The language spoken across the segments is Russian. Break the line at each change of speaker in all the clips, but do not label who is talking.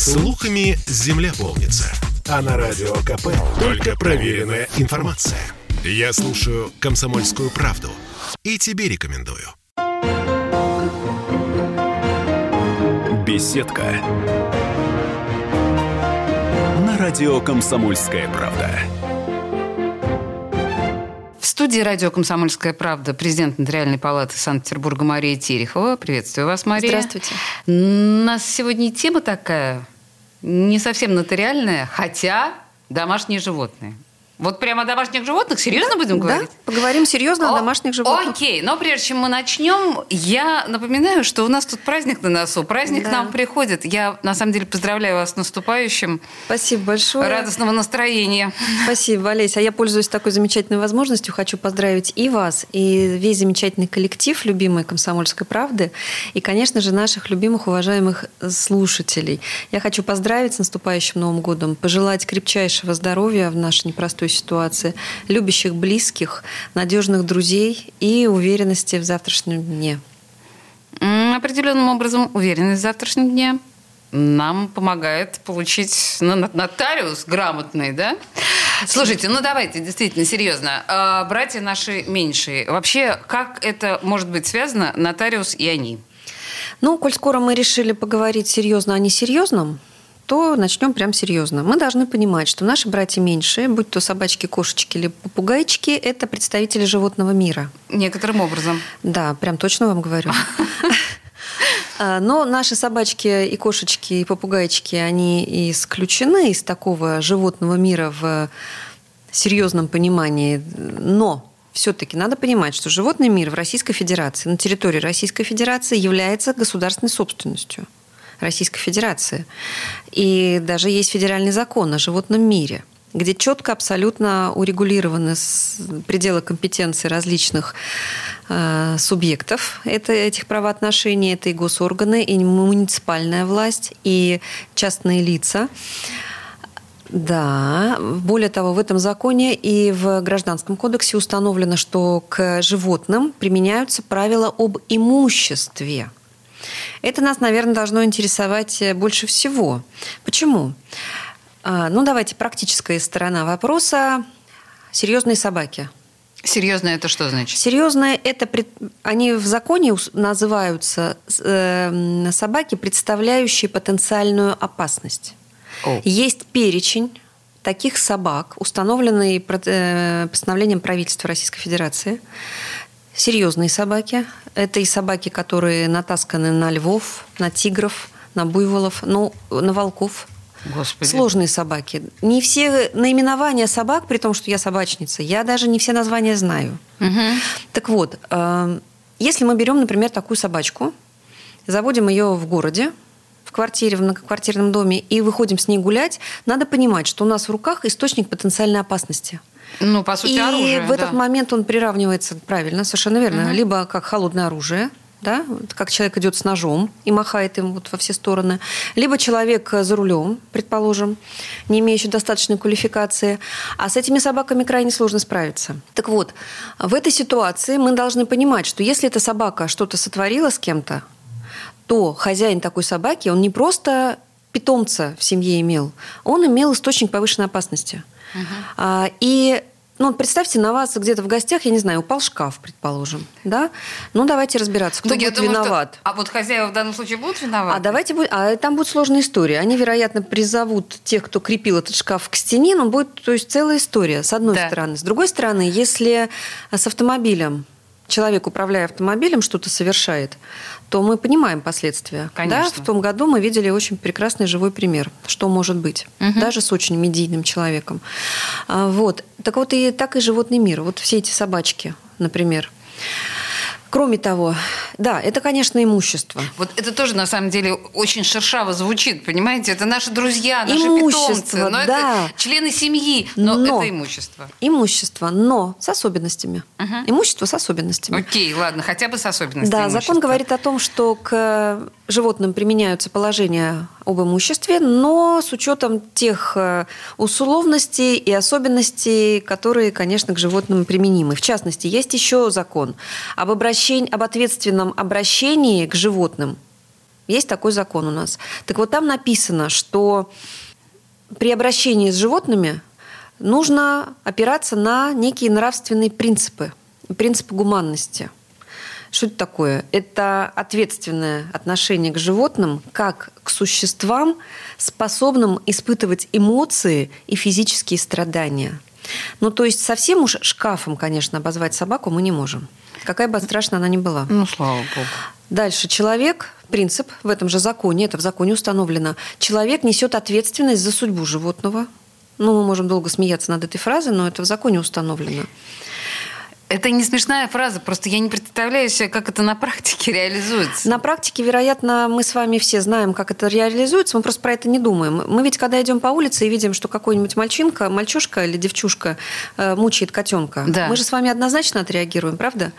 Слухами земля полнится. А на радио КП только проверенная информация. Я слушаю «Комсомольскую правду» и тебе рекомендую.
Беседка. На радио «Комсомольская правда».
В студии радио «Комсомольская правда» президент Нотариальной палаты Санкт-Петербурга Мария Терехова. Приветствую вас, Мария.
Здравствуйте.
У нас сегодня тема такая, не совсем нотариальная, хотя домашние животные. Вот прямо о домашних животных серьезно будем говорить?
Да, поговорим серьезно о,
О,
домашних животных.
Окей, но прежде чем мы начнем, я напоминаю, что у нас тут праздник на носу. Праздник
Да.
к нам приходит. Я, на самом деле, поздравляю вас с наступающим.
Спасибо большое.
Радостного настроения.
Спасибо, Олеся. А я пользуюсь такой замечательной возможностью. Хочу поздравить и вас, и весь замечательный коллектив любимой «Комсомольской правды», и, конечно же, наших любимых, уважаемых слушателей. Я хочу поздравить с наступающим Новым годом, пожелать крепчайшего здоровья в нашей непростой ситуации, любящих близких, надежных друзей и уверенности в завтрашнем дне.
Определенным образом уверенность в завтрашнем дне нам помогает получить ну, нот- нотариус грамотный, да? Слушайте, ну давайте, действительно, серьезно. А, Братья наши меньшие. Вообще, как это может быть связано, нотариус и они?
Ну, коль скоро мы решили поговорить серьезно о несерьезном, то начнем прям серьезно. Мы должны понимать, что наши братья меньшие, будь то собачки, кошечки или попугайчики, это представители животного мира.
Некоторым образом.
Да, прям точно вам говорю. А, Но наши собачки и кошечки и попугайчики, они исключены из такого животного мира в серьезном понимании. Но все-таки надо понимать, что животный мир в Российской Федерации, на территории Российской Федерации является государственной собственностью Российской Федерации. И даже есть федеральный закон о животном мире – где четко абсолютно урегулированы пределы компетенции различных э, субъектов это, этих правоотношений. Это и госорганы, и муниципальная власть, и частные лица. Да, более того, в этом законе и в Гражданском кодексе установлено, что к животным применяются правила об имуществе. Это нас, наверное, должно интересовать э, больше всего. Почему? А, Ну, давайте практическая сторона вопроса. Серьезные собаки.
Серьезно, это что значит?
Серьезные это пред- они в законе называются э, собаки, представляющие потенциальную опасность.
О.
Есть перечень таких собак, установленный э, постановлением правительства Российской Федерации. Серьезные собаки. Это и собаки, которые натасканы на львов, на тигров, на буйволов, ну, на волков.
Господи.
Сложные собаки. Не все наименования собак, при том, что я собачница, я даже не все названия знаю.
Мгм.
Так вот, э, если мы берем, например, такую собачку, заводим ее в городе, в квартире, в многоквартирном доме, и выходим с ней гулять, надо понимать, что у нас в руках источник потенциальной опасности.
Ну, по сути,
и
оружие.
в
да.
этот момент он приравнивается, правильно, совершенно верно, либо как холодное оружие, да, как человек идет с ножом и махает им вот во все стороны, либо человек за рулем, предположим, не имеющий достаточной квалификации, а с этими собаками крайне сложно справиться. Так вот, в этой ситуации мы должны понимать, что если эта собака что-то сотворила с кем-то, то хозяин такой собаки, он не просто питомца в семье имел, он имел источник повышенной опасности. А, И ну, представьте, на вас где-то в гостях, я не знаю, упал шкаф, предположим, да? Ну, давайте разбираться, кто
Ну,
будет
думаю, что-
виноват.
А вот хозяева в данном случае будут виноваты?
А давайте а там будет сложная история. Они, вероятно, призовут тех, кто крепил этот шкаф к стене, но будет, то есть целая история. С одной
Да.
стороны, с другой стороны, если с автомобилем человек, управляя автомобилем, что-то совершает, то мы понимаем последствия.
Конечно.
Да, в том году мы видели очень прекрасный живой пример, что может быть, даже с очень медийным человеком. А, Вот. Так вот, и так и животный мир. Вот все эти собачки, например. Кроме того, да, это, конечно, имущество.
Вот это тоже, на самом деле, очень шершаво звучит, понимаете? Это наши друзья, наши
Имущество,
питомцы. Но
да.
это члены семьи, но,
Но.
это имущество.
Имущество, но с особенностями. Имущество с особенностями.
Окей, ладно, хотя бы с особенностями
Да,
имущества.
закон говорит о том, что к животным применяются положения об имуществе, но с учетом тех э, условностей и особенностей, которые, конечно, к животным применимы. В частности, есть еще закон об, обращении, об ответственном обращении к животным Есть такой закон у нас. Так вот там написано, что при обращении с животными нужно опираться на некие нравственные принципы, принципы гуманности. Что это такое? Это ответственное отношение к животным как к существам, способным испытывать эмоции и физические страдания. Ну, то есть совсем уж шкафом, конечно, обозвать собаку мы не можем. Какая бы страшная она ни была.
Ну, слава богу.
Дальше. Человек, принцип в этом же законе, это в законе установлено, человек несет ответственность за судьбу животного. Ну, мы можем долго смеяться над этой фразой, но это в законе установлено.
Это не смешная фраза, просто я не представляю себе, как это на практике реализуется.
На практике, вероятно, мы с вами все знаем, как это реализуется, мы просто про это не думаем. Мы ведь, когда идем по улице и видим, что какой-нибудь мальчинка, мальчушка или девчушка э, мучает котенка,
Да.
мы же с вами однозначно отреагируем, правда?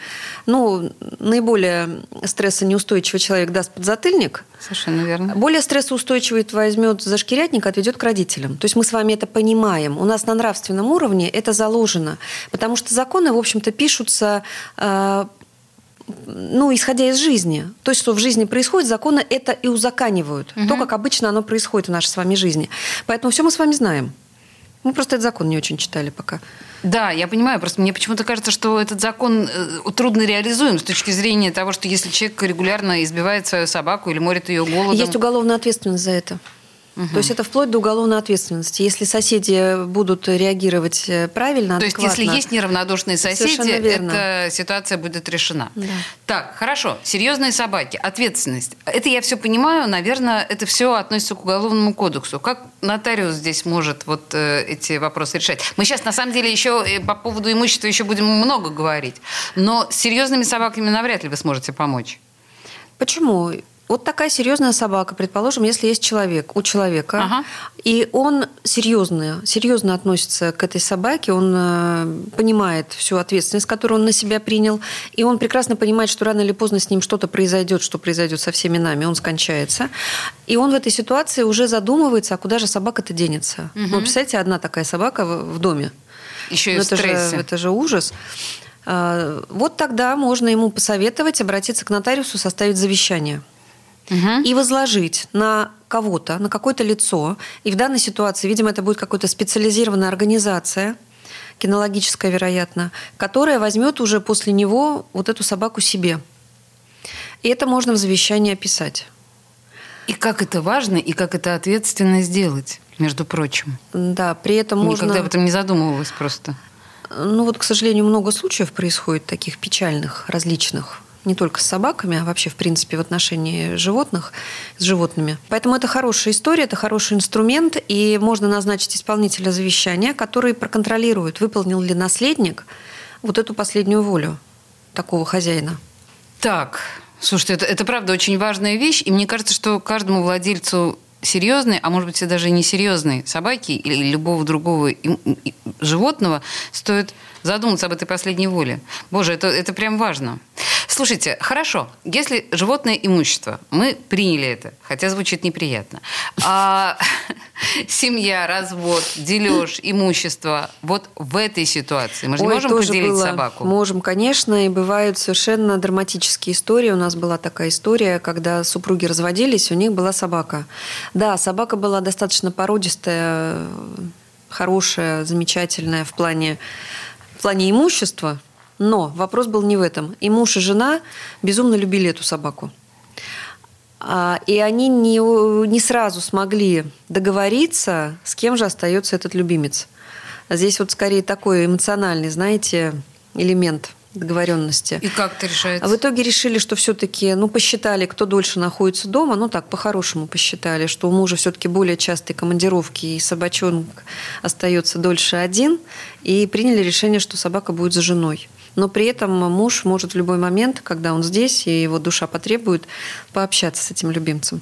Ну, наиболее стрессонеустойчивый человек даст подзатыльник,
Совершенно верно.
более стрессоустойчивый возьмет за шкирятник, отведет к родителям. То есть мы с вами это понимаем. У нас на нравственном уровне это заложено. Потому что законы, в общем-то, пишутся э, ну, исходя из жизни. То есть, что в жизни происходит, законы это и узаканивают. То, как обычно оно происходит в нашей с вами жизни. Поэтому все мы с вами знаем. Мы просто этот закон не очень читали пока.
Да, я понимаю, просто мне почему-то кажется, что этот закон э, трудно реализуем с точки зрения того, что если человек регулярно избивает свою собаку или морит ее голодом...
Есть уголовная ответственность за это. То есть это вплоть до уголовной ответственности. Если соседи будут реагировать э, правильно,
То есть, если
адекватно-
есть неравнодушные соседи, эта ситуация будет решена.
Да.
Так, хорошо. Серьезные собаки, ответственность. Это я все понимаю. Наверное, это все относится к уголовному кодексу. Как нотариус здесь может вот э, эти вопросы решать? Мы сейчас, на самом деле, еще э, по поводу имущества еще будем много говорить. Но с серьезными собаками навряд ли вы сможете помочь.
Почему? Вот такая серьезная собака, предположим, если есть человек, у человека,
Ага.
и он серьезно, серьезно относится к этой собаке, он э, понимает всю ответственность, которую он на себя принял, и он прекрасно понимает, что рано или поздно с ним что-то произойдет, что произойдет со всеми нами, он скончается, и он в этой ситуации уже задумывается, а куда же собака-то денется. Ну, представляете, одна такая собака в, доме.
Еще и
Ну,
в
это, же, это же ужас. А, Вот тогда можно ему посоветовать обратиться к нотариусу, составить завещание
Мгм.
и возложить на кого-то, на какое-то лицо. И в данной ситуации, видимо, это будет какая-то специализированная организация, кинологическая, вероятно, которая возьмет уже после него вот эту собаку себе. И это можно в завещании описать.
И как это важно, и как это ответственно сделать, между прочим.
Да, при этом можно...
Никогда об этом не задумывалась просто.
Ну вот, к сожалению, много случаев происходит таких печальных, различных. Не только с собаками, а вообще, в принципе, в отношении животных, с животными. Поэтому это хорошая история, это хороший инструмент, и можно назначить исполнителя завещания, который проконтролирует, выполнил ли наследник вот эту последнюю волю такого хозяина.
Так, слушайте, это, это правда очень важная вещь, и мне кажется, что каждому владельцу серьезной, а может быть и даже несерьезной собаки или любого другого животного стоит задуматься об этой последней воле. Боже, это, это прям важно. Слушайте, хорошо, если животное имущество, мы приняли это, хотя звучит неприятно. А семья, развод, дележ, имущество, вот в этой ситуации мы же не
Ой,
можем
тоже
поделить
было.
собаку.
Можем, конечно, и бывают совершенно драматические истории. У нас была такая история, когда супруги разводились, у них была собака. Да, собака была достаточно породистая, хорошая, замечательная в плане, в плане имущества, но вопрос был не в этом. И муж, и жена безумно любили эту собаку. А, И они не, не сразу смогли договориться, с кем же остается этот любимец. Здесь вот скорее такой эмоциональный, знаете, элемент договоренности.
И как это решается?
А в итоге решили, что все-таки, ну, посчитали, кто дольше находится дома, ну, так, по-хорошему посчитали, что у мужа все-таки более частые командировки, и собачонок остается дольше один, и приняли решение, что собака будет за женой. Но при этом муж может в любой момент, когда он здесь, и его душа потребует, пообщаться с этим любимцем.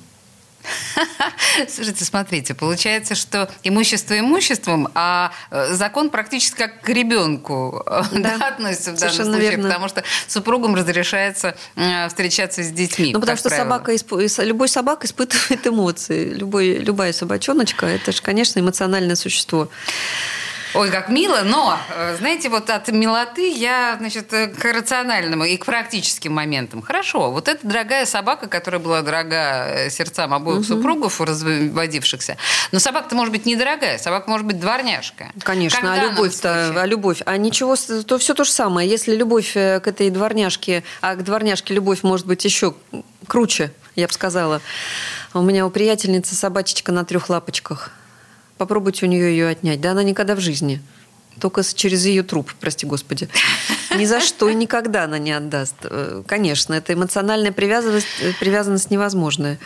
Слушайте, смотрите, получается, что имущество имуществом, а э, закон практически как к ребенку э,
Да,
да, относится в данном случае,
верно.
потому что супругам разрешается встречаться с детьми.
Ну, потому что
правило.
собака, исп- любой собак испытывает эмоции. Любой, любая собачоночка – это же, конечно, эмоциональное существо.
Ой, как мило, но, э, знаете, вот от милоты я, значит, э, к рациональному и к практическим моментам. Хорошо, вот эта дорогая собака, которая была дорога э, сердцам обоих угу. супругов, разводившихся, но собака-то может быть недорогая, собака может быть дворняжка.
Конечно, Когда а любовь-то, а любовь, а ничего, то все то же самое. Если любовь к этой дворняжке, а к дворняжке любовь может быть еще круче, я бы сказала. У меня у приятельницы собачечка на трех лапочках. Попробуйте у нее ее отнять. Да она никогда в жизни. Только через ее труп, прости господи. Ни за что и никогда она не отдаст. Э, конечно, это эмоциональная привязанность, э, привязанность невозможная.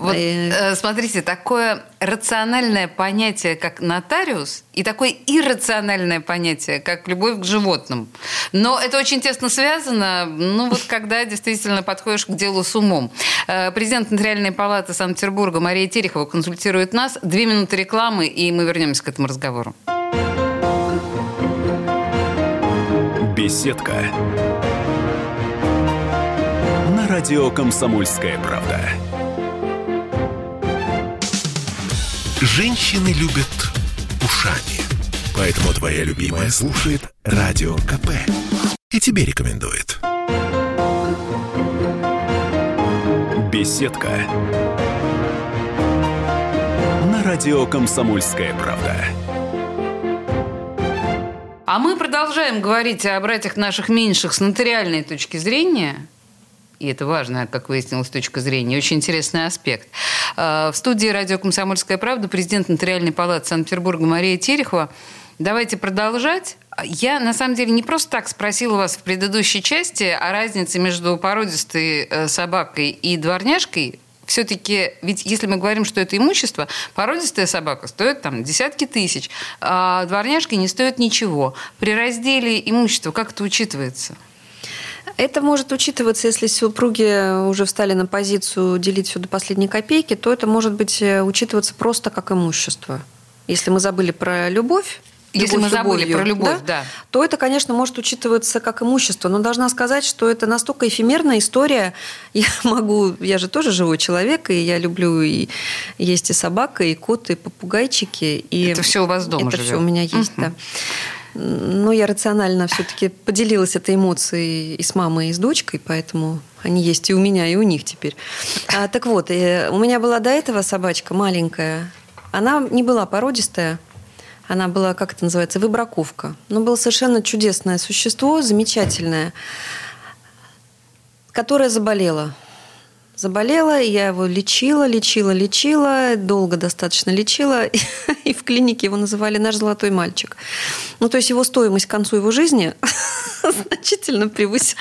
Вот, э, смотрите, такое рациональное понятие, как нотариус, и такое иррациональное понятие, как любовь к животным. Но это очень тесно связано, ну вот когда действительно подходишь к делу с умом. Э, президент Нотариальной палаты Санкт-Петербурга Мария Терехова консультирует нас. Две минуты рекламы, и мы вернемся к этому разговору.
Беседка. На радио «Комсомольская правда».
Женщины любят ушами. Поэтому твоя любимая слушает Радио КП. И тебе рекомендует.
Беседка. На радио «Комсомольская правда».
А мы продолжаем говорить о братьях наших меньших с нотариальной точки зрения – и это важная, как выяснилось, точка зрения, очень интересный аспект. А, в студии радио «Комсомольская правда» президент Нотариальной палаты Санкт-Петербурга Мария Терехова. Давайте продолжать. Я, на самом деле, не просто так спросила вас в предыдущей части о разнице между породистой э, собакой и дворняжкой. Все-таки, ведь если мы говорим, что это имущество, породистая собака стоит там десятки тысяч, а дворняжки не стоят ничего. При разделе имущества как это учитывается?
Это может учитываться, если супруги уже встали на позицию делить все до последней копейки, то это может быть э, учитываться просто как имущество. Если мы забыли про любовь,
если мы забыли любовью, про любовь, да, да,
то это, конечно, может учитываться как имущество. Но должна сказать, что это настолько эфемерная история. Я могу, я же тоже живой человек, и я люблю и есть и собака, и кот, и попугайчики. И
это все у вас дома
Это
живет.
все у меня есть, uh-huh. да. Но я рационально все-таки поделилась этой эмоцией и с мамой, и с дочкой, поэтому они есть и у меня, и у них теперь. А, так вот, э, у меня была до этого собачка маленькая. Она не была породистая, она была, как это называется, выбраковка. Но было совершенно чудесное существо, замечательное, которое заболело заболела, я его лечила, лечила, лечила, долго достаточно лечила, и в клинике его называли «наш золотой мальчик». Ну, то есть его стоимость к концу его жизни значительно превысила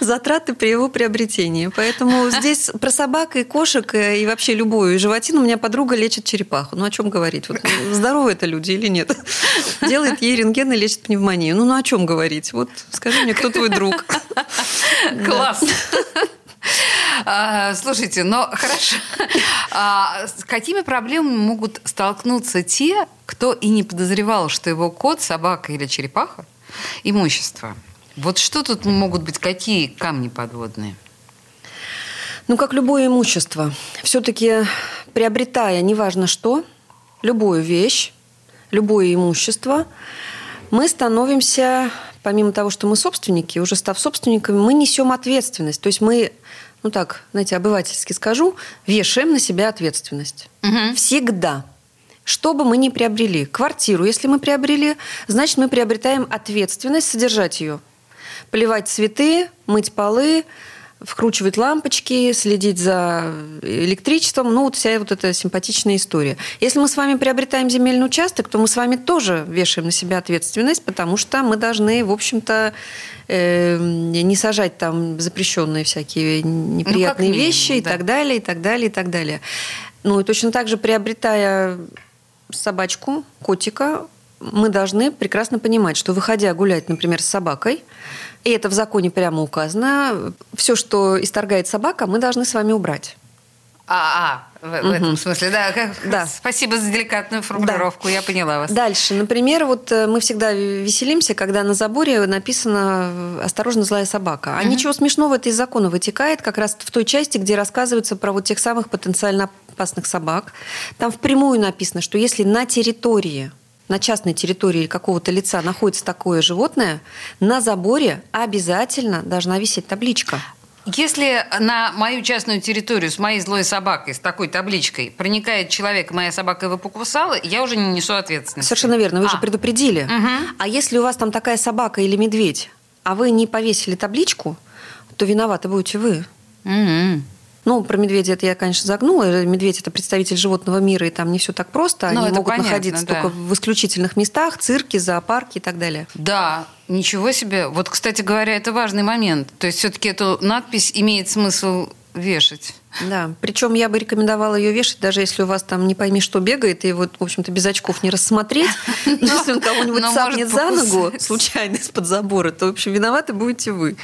затраты при его приобретении. Поэтому здесь про собак и кошек э, и вообще любую животину у меня подруга лечит черепаху. Ну, о чем говорить? Вот, здоровы это люди или нет? Делает ей рентген и лечит пневмонию. Ну, ну о чем говорить? Вот скажи мне, кто твой друг?
Класс. А, слушайте, ну хорошо. А, с какими проблемами могут столкнуться те, кто и не подозревал, что его кот, собака или черепаха – имущество? Вот что тут могут быть, какие камни подводные?
Ну, как любое имущество. Все-таки приобретая, неважно что, любую вещь, любое имущество, мы становимся, помимо того, что мы собственники, уже став собственниками, мы несем ответственность. То есть мы ну так, знаете, обывательски скажу, вешаем на себя ответственность. Угу. Всегда. Что бы мы ни приобрели, квартиру, если мы приобрели, значит, мы приобретаем ответственность содержать ее. Поливать цветы, мыть полы, вкручивать лампочки, следить за электричеством, ну вот вся вот эта симпатичная история. Если мы с вами приобретаем земельный участок, то мы с вами тоже вешаем на себя ответственность, потому что мы должны, в общем-то, э, не сажать там запрещенные всякие неприятные ну, минимум, вещи да. и так далее, и так далее, и так далее. Ну и точно так же, приобретая собачку, котика, мы должны прекрасно понимать, что выходя гулять, например, с собакой, и это в законе прямо указано, все, что исторгает собака, мы должны с вами убрать.
А, а в, угу. в этом смысле, да. да. Спасибо за деликатную формулировку, да. я поняла вас.
Дальше, например, вот э, мы всегда веселимся, когда на заборе написано «Осторожно, злая собака». А угу. ничего смешного это из закона вытекает, как раз в той части, где рассказывается про вот тех самых потенциально опасных собак. Там впрямую написано, что если на территории на частной территории какого-то лица находится такое животное, на заборе обязательно должна висеть табличка.
Если на мою частную территорию с моей злой собакой, с такой табличкой, проникает человек, моя собака его покусала, я уже не несу ответственности.
Совершенно верно, вы
а.
же предупредили.
Угу.
А если у вас там такая собака или медведь, а вы не повесили табличку, то виноваты будете вы.
Угу.
Ну, про медведя это я, конечно, загнула. Медведь – это представитель животного мира, и там не все так просто.
Ну,
Они
это
могут
понятно,
находиться
да.
только в исключительных местах, цирки, зоопарки и так далее.
Да, ничего себе. Вот, кстати говоря, это важный момент. То есть все-таки эту надпись имеет смысл вешать.
Да, причем я бы рекомендовала ее вешать, даже если у вас там не пойми, что бегает, и вот, в общем-то, без очков не рассмотреть. Но если он кого-нибудь цапнет за ногу случайно из-под забора, то, в общем, виноваты будете вы.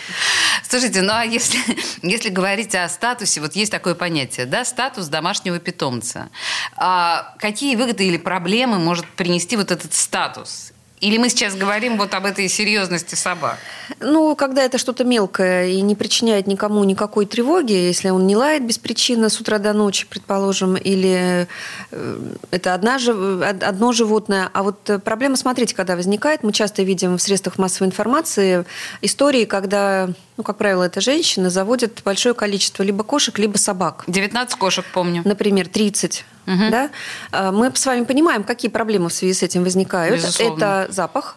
Слушайте, ну а если, если говорить о статусе, вот есть такое понятие, да, статус домашнего питомца. А какие выгоды или проблемы может принести вот этот статус? Или мы сейчас говорим вот об этой серьезности собак?
Ну, когда это что-то мелкое и не причиняет никому никакой тревоги, если он не лает без причины с утра до ночи, предположим, или э, это одна, одно животное. А вот э, проблема, смотрите, когда возникает, мы часто видим в средствах массовой информации истории, когда, ну, как правило, это женщины заводят большое количество либо кошек, либо собак.
19 кошек помню.
Например, 30. Да? А, Мы с вами понимаем, какие проблемы в связи с этим возникают.
Безусловно.
Это запах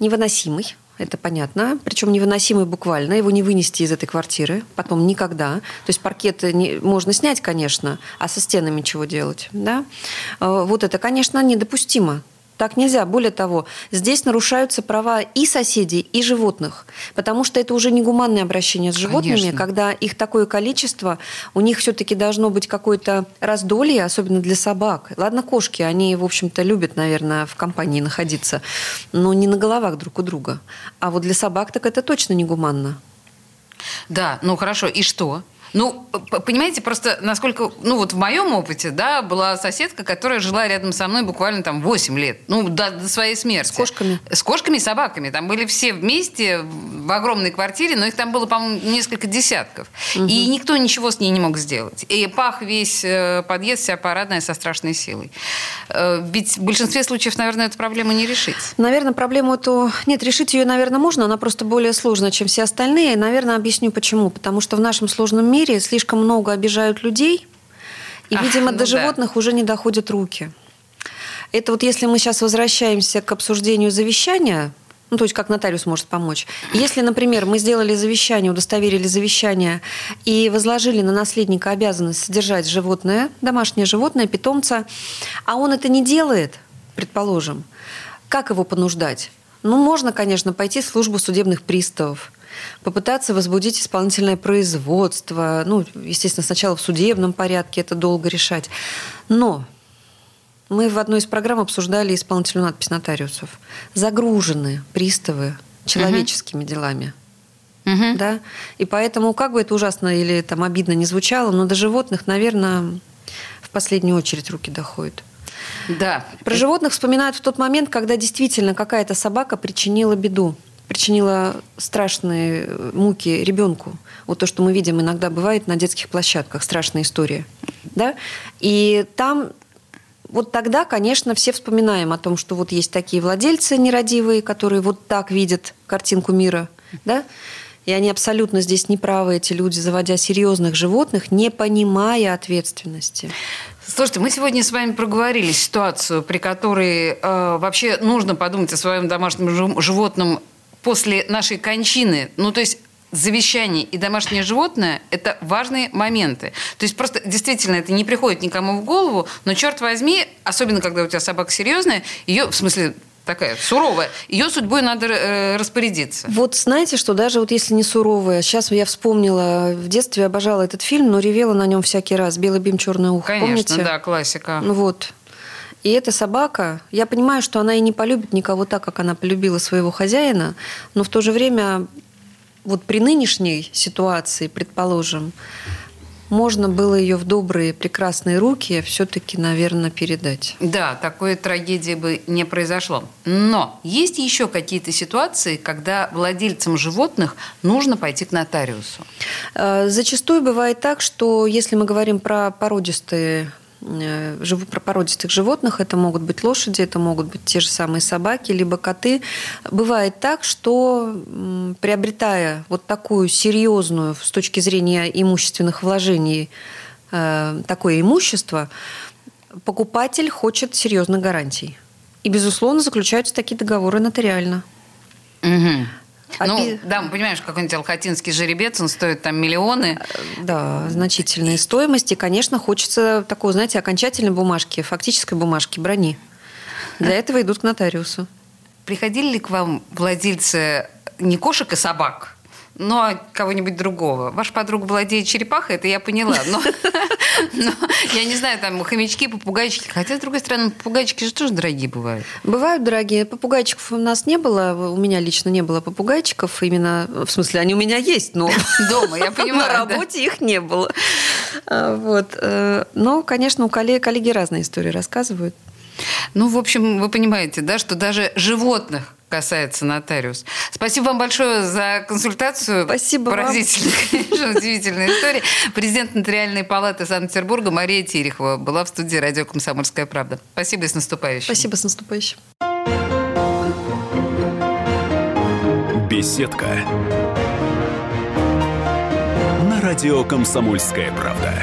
невыносимый. Это понятно. Причем невыносимый буквально. Его не вынести из этой квартиры. Потом никогда. То есть паркеты не- можно снять, конечно, а со стенами чего делать? Да? А, Вот это, конечно, недопустимо. Так нельзя. Более того, здесь нарушаются права и соседей, и животных. Потому что это уже не гуманное обращение с животными,
Конечно.
когда их такое количество, у них все-таки должно быть какое-то раздолье, особенно для собак. Ладно, кошки, они, в общем-то, любят, наверное, в компании находиться, но не на головах друг у друга. А вот для собак так это точно не гуманно.
Да, ну хорошо, и что? Ну, понимаете, просто насколько, ну вот в моем опыте, да, была соседка, которая жила рядом со мной буквально там 8 лет, ну, до, до своей смерти.
С кошками?
С кошками и собаками. Там были все вместе в огромной квартире, но их там было, по-моему, несколько десятков. И никто ничего с ней не мог сделать. И пах весь э, подъезд, вся парадная со страшной силой. Э, Ведь в большинстве случаев, наверное, эту проблему не решить.
Наверное, проблему эту... Нет, решить ее, наверное, можно, она просто более сложная, чем все остальные. Наверное, объясню почему. Потому что в нашем сложном мире слишком много обижают людей, и,
Ах,
видимо,
ну
до
да.
животных уже не доходят руки. Это вот если мы сейчас возвращаемся к обсуждению завещания, ну, то есть как нотариус может помочь. Если, например, мы сделали завещание, удостоверили завещание и возложили на наследника обязанность содержать животное, домашнее животное, питомца, а он это не делает, предположим, как его понуждать? Ну, можно, конечно, пойти в службу судебных приставов, попытаться возбудить исполнительное производство. Ну, естественно, сначала в судебном порядке это долго решать. Но мы в одной из программ обсуждали исполнительную надпись нотариусов. Загружены приставы человеческими делами.
Мгм.
Да? И поэтому, как бы это ужасно или там обидно не звучало, но до животных, наверное, в последнюю очередь руки доходят.
Да.
Про животных вспоминают в тот момент, когда действительно какая-то собака причинила беду, причинила страшные э, муки ребенку. Вот то, что мы видим иногда бывает на детских площадках, страшная история. Да? И там вот тогда, конечно, все вспоминаем о том, что вот есть такие владельцы нерадивые, которые вот так видят картинку мира, да? И они абсолютно здесь неправы, эти люди, заводя серьезных животных, не понимая ответственности.
Слушайте, мы сегодня с вами проговорили ситуацию, при которой э, вообще нужно подумать о своем домашнем жи- животном после нашей кончины. Ну, то есть завещание и домашнее животное – это важные моменты. То есть просто действительно это не приходит никому в голову, но, черт возьми, особенно когда у тебя собака серьезная, ее, в смысле, такая суровая, ее судьбой надо э, распорядиться.
Вот знаете, что даже вот если не суровая, сейчас я вспомнила, в детстве обожала этот фильм, но ревела на нем всякий раз. «Белый бим, черное ухо».
Конечно,
Помните?
да, классика.
Ну вот. И эта собака, я понимаю, что она и не полюбит никого так, как она полюбила своего хозяина, но в то же время вот при нынешней ситуации, предположим, можно было ее в добрые, прекрасные руки все-таки, наверное, передать.
Да, такой трагедии бы не произошло. Но есть еще какие-то ситуации, когда владельцам животных нужно пойти к нотариусу.
Э, Зачастую бывает так, что если мы говорим про породистые породистых животных. Это могут быть лошади, это могут быть те же самые собаки, либо коты. Бывает так, что приобретая вот такую серьезную с точки зрения имущественных вложений э, такое имущество, покупатель хочет серьезных гарантий. И, безусловно, заключаются такие договоры нотариально.
Угу. А ну, би... да, что какой-нибудь алхатинский жеребец, он стоит там миллионы.
Да, значительные стоимости. Конечно, хочется такого, знаете, окончательной бумажки, фактической бумажки, брони. Для этого идут к нотариусу.
Приходили ли к вам владельцы не кошек и собак, но кого-нибудь другого. Ваша подруга владеет черепахой, это я поняла. Но, но я не знаю, там хомячки, попугайчики. Хотя, с другой стороны, попугайчики же тоже дорогие бывают.
Бывают дорогие. Попугайчиков у нас не было. У меня лично не было попугайчиков. Именно, в смысле, они у меня есть, но...
Дома, я понимаю.
На работе да. их не было. А, вот. Э, но, конечно, у коллег, коллеги разные истории рассказывают.
Ну, в общем, вы понимаете, да, что даже животных касается нотариус. Спасибо вам большое за консультацию.
Спасибо
Поразительная, конечно, удивительная история. Президент Нотариальной палаты Санкт-Петербурга Мария Терехова была в студии радио «Комсомольская правда». Спасибо и с наступающим.
Спасибо, с наступающим.
Беседка. На радио «Комсомольская правда».